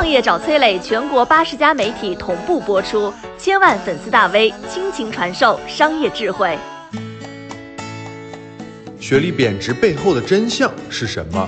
创业找崔磊，全国八十家媒体同步播出，千万粉丝大 V 倾情传授商业智慧。学历贬值背后的真相是什么？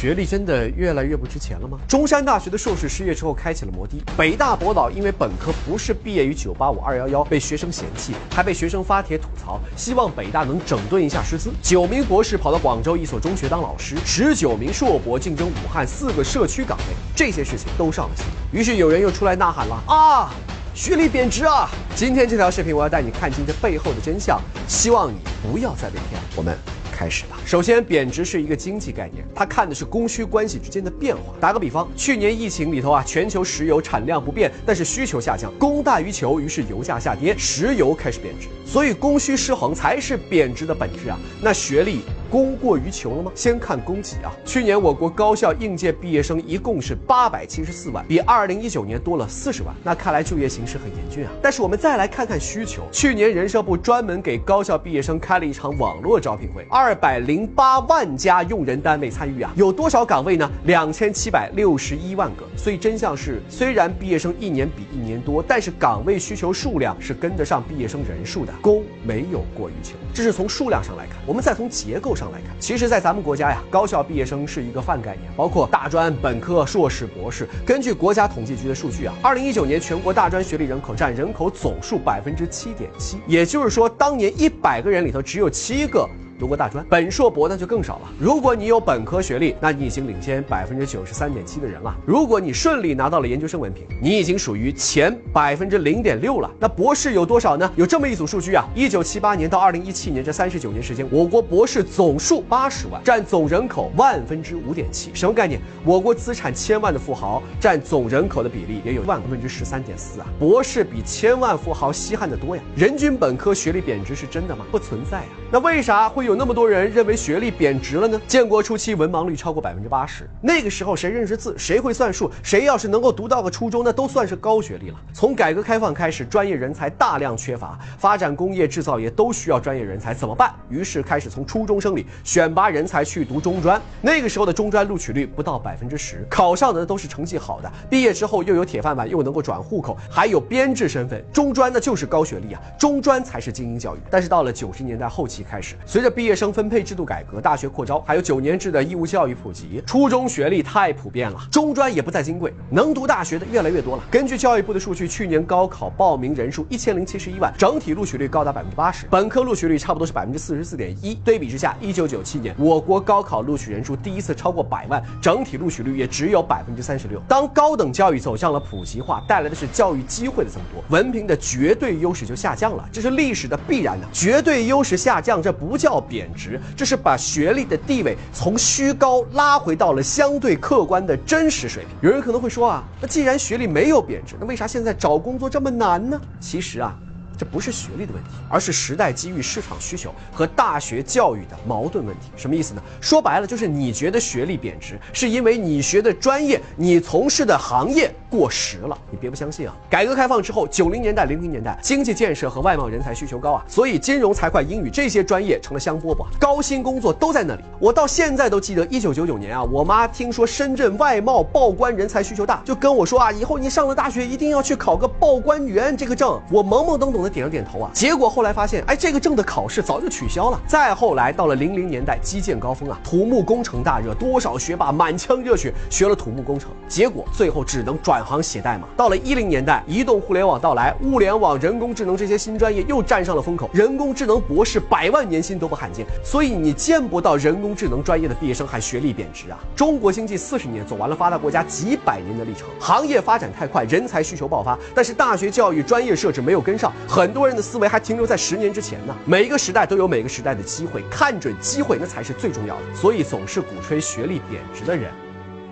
学历真的越来越不值钱了吗？中山大学的硕士失业之后开启了摩的，北大博导因为本科不是毕业于九八五二幺幺，被学生嫌弃，还被学生发帖吐槽，希望北大能整顿一下师资。九名博士跑到广州一所中学当老师，十九名硕博竞争武汉四个社区岗位，这些事情都上了新闻。于是有人又出来呐喊了啊，学历贬值啊！今天这条视频我要带你看清这背后的真相，希望你不要再被骗。我们。开始吧。首先，贬值是一个经济概念，它看的是供需关系之间的变化。打个比方，去年疫情里头啊，全球石油产量不变，但是需求下降，供大于求，于是油价下跌，石油开始贬值。所以供需失衡才是贬值的本质啊。那学历。供过于求了吗？先看供给啊，去年我国高校应届毕业生一共是八百七十四万，比二零一九年多了四十万。那看来就业形势很严峻啊。但是我们再来看看需求，去年人社部专门给高校毕业生开了一场网络招聘会，二百零八万家用人单位参与啊，有多少岗位呢？两千七百六十一万个。所以真相是，虽然毕业生一年比一年多，但是岗位需求数量是跟得上毕业生人数的，供没有过于求。这是从数量上来看，我们再从结构。上来看，其实，在咱们国家呀，高校毕业生是一个泛概念，包括大专、本科、硕士、博士。根据国家统计局的数据啊，二零一九年全国大专学历人口占人口总数百分之七点七，也就是说，当年一百个人里头只有七个。读过大专，本硕博那就更少了。如果你有本科学历，那你已经领先百分之九十三点七的人了。如果你顺利拿到了研究生文凭，你已经属于前百分之零点六了。那博士有多少呢？有这么一组数据啊，一九七八年到二零一七年这三十九年时间，我国博士总数八十万，占总人口万分之五点七。什么概念？我国资产千万的富豪占总人口的比例也有万分之十三点四啊。博士比千万富豪稀罕的多呀。人均本科学历贬值是真的吗？不存在呀。那为啥会？有那么多人认为学历贬值了呢？建国初期文盲率超过百分之八十，那个时候谁认识字，谁会算数，谁要是能够读到个初中，那都算是高学历了。从改革开放开始，专业人才大量缺乏，发展工业制造业都需要专业人才，怎么办？于是开始从初中生里选拔人才去读中专。那个时候的中专录取率不到百分之十，考上的都是成绩好的，毕业之后又有铁饭碗，又能够转户口，还有编制身份。中专那就是高学历啊，中专才是精英教育。但是到了九十年代后期开始，随着毕业生分配制度改革，大学扩招，还有九年制的义务教育普及，初中学历太普遍了，中专也不再金贵，能读大学的越来越多了。根据教育部的数据，去年高考报名人数一千零七十一万，整体录取率高达百分之八十，本科录取率差不多是百分之四十四点一。对比之下，一九九七年我国高考录取人数第一次超过百万，整体录取率也只有百分之三十六。当高等教育走向了普及化，带来的是教育机会的增多，文凭的绝对优势就下降了，这是历史的必然的。绝对优势下降，这不叫贬值。这是把学历的地位从虚高拉回到了相对客观的真实水平。有人可能会说啊，那既然学历没有贬值，那为啥现在找工作这么难呢？其实啊。这不是学历的问题，而是时代机遇、市场需求和大学教育的矛盾问题。什么意思呢？说白了就是你觉得学历贬值，是因为你学的专业、你从事的行业过时了。你别不相信啊！改革开放之后，九零年代、零零年代，经济建设和外贸人才需求高啊，所以金融、财会、英语这些专业成了香饽饽，高薪工作都在那里。我到现在都记得，一九九九年啊，我妈听说深圳外贸报关人才需求大，就跟我说啊，以后你上了大学一定要去考个报关员这个证。我懵懵懂懂的的。点了点头啊，结果后来发现，哎，这个证的考试早就取消了。再后来到了零零年代，基建高峰啊，土木工程大热，多少学霸满腔热血学了土木工程，结果最后只能转行写代码。到了一零年代，移动互联网到来，物联网、人工智能这些新专业又站上了风口，人工智能博士百万年薪都不罕见，所以你见不到人工智能专业的毕业生还学历贬值啊。中国经济四十年走完了发达国家几百年的历程，行业发展太快，人才需求爆发，但是大学教育专业设置没有跟上。很多人的思维还停留在十年之前呢。每一个时代都有每个时代的机会，看准机会那才是最重要的。所以总是鼓吹学历贬值的人，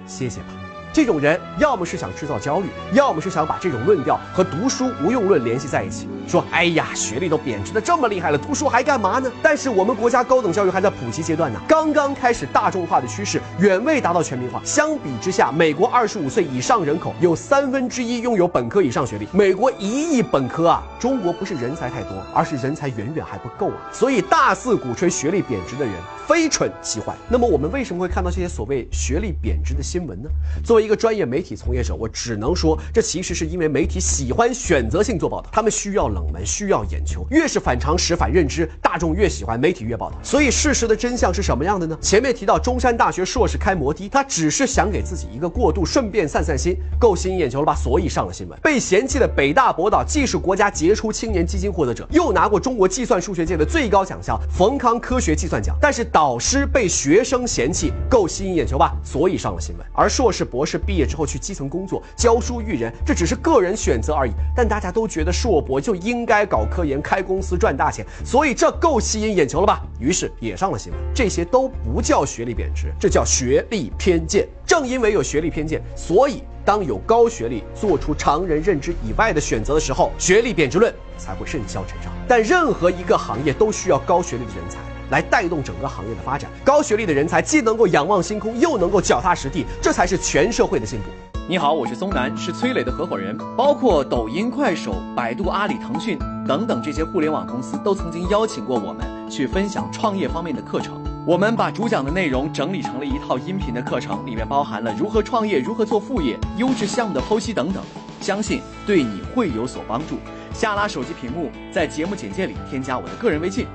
歇歇吧。这种人要么是想制造焦虑，要么是想把这种论调和读书无用论联系在一起，说：“哎呀，学历都贬值的这么厉害了，读书还干嘛呢？”但是我们国家高等教育还在普及阶段呢，刚刚开始大众化的趋势远未达到全民化。相比之下，美国二十五岁以上人口有三分之一拥有本科以上学历，美国一亿本科啊，中国不是人才太多，而是人才远远还不够啊。所以大肆鼓吹学历贬值的人非蠢即坏。那么我们为什么会看到这些所谓学历贬值的新闻呢？作为一个专业媒体从业者，我只能说，这其实是因为媒体喜欢选择性做报道，他们需要冷门，需要眼球，越是反常识、反认知，大众越喜欢，媒体越报道。所以事实的真相是什么样的呢？前面提到中山大学硕士开摩的，他只是想给自己一个过渡，顺便散散心，够吸引眼球了吧？所以上了新闻。被嫌弃的北大博导，既是国家杰出青年基金获得者，又拿过中国计算数学界的最高奖项冯康科学计算奖，但是导师被学生嫌弃，够吸引眼球吧？所以上了新闻。而硕士、博士毕业之后去基层工作，教书育人，这只是个人选择而已。但大家都觉得硕博就应该搞科研、开公司赚大钱，所以这够吸引眼球了吧？于是也上了新闻。这些都不叫学历贬值，这叫学历偏见。正因为有学历偏见，所以当有高学历做出常人认知以外的选择的时候，学历贬值论才会甚嚣尘上。但任何一个行业都需要高学历的人才。来带动整个行业的发展，高学历的人才既能够仰望星空，又能够脚踏实地，这才是全社会的进步。你好，我是松南，是崔磊的合伙人。包括抖音、快手、百度、阿里、腾讯等等这些互联网公司，都曾经邀请过我们去分享创业方面的课程。我们把主讲的内容整理成了一套音频的课程，里面包含了如何创业、如何做副业、优质项目的剖析等等，相信对你会有所帮助。下拉手机屏幕，在节目简介里添加我的个人微信。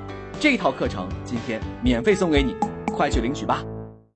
这套课程今天免费送给你，快去领取吧。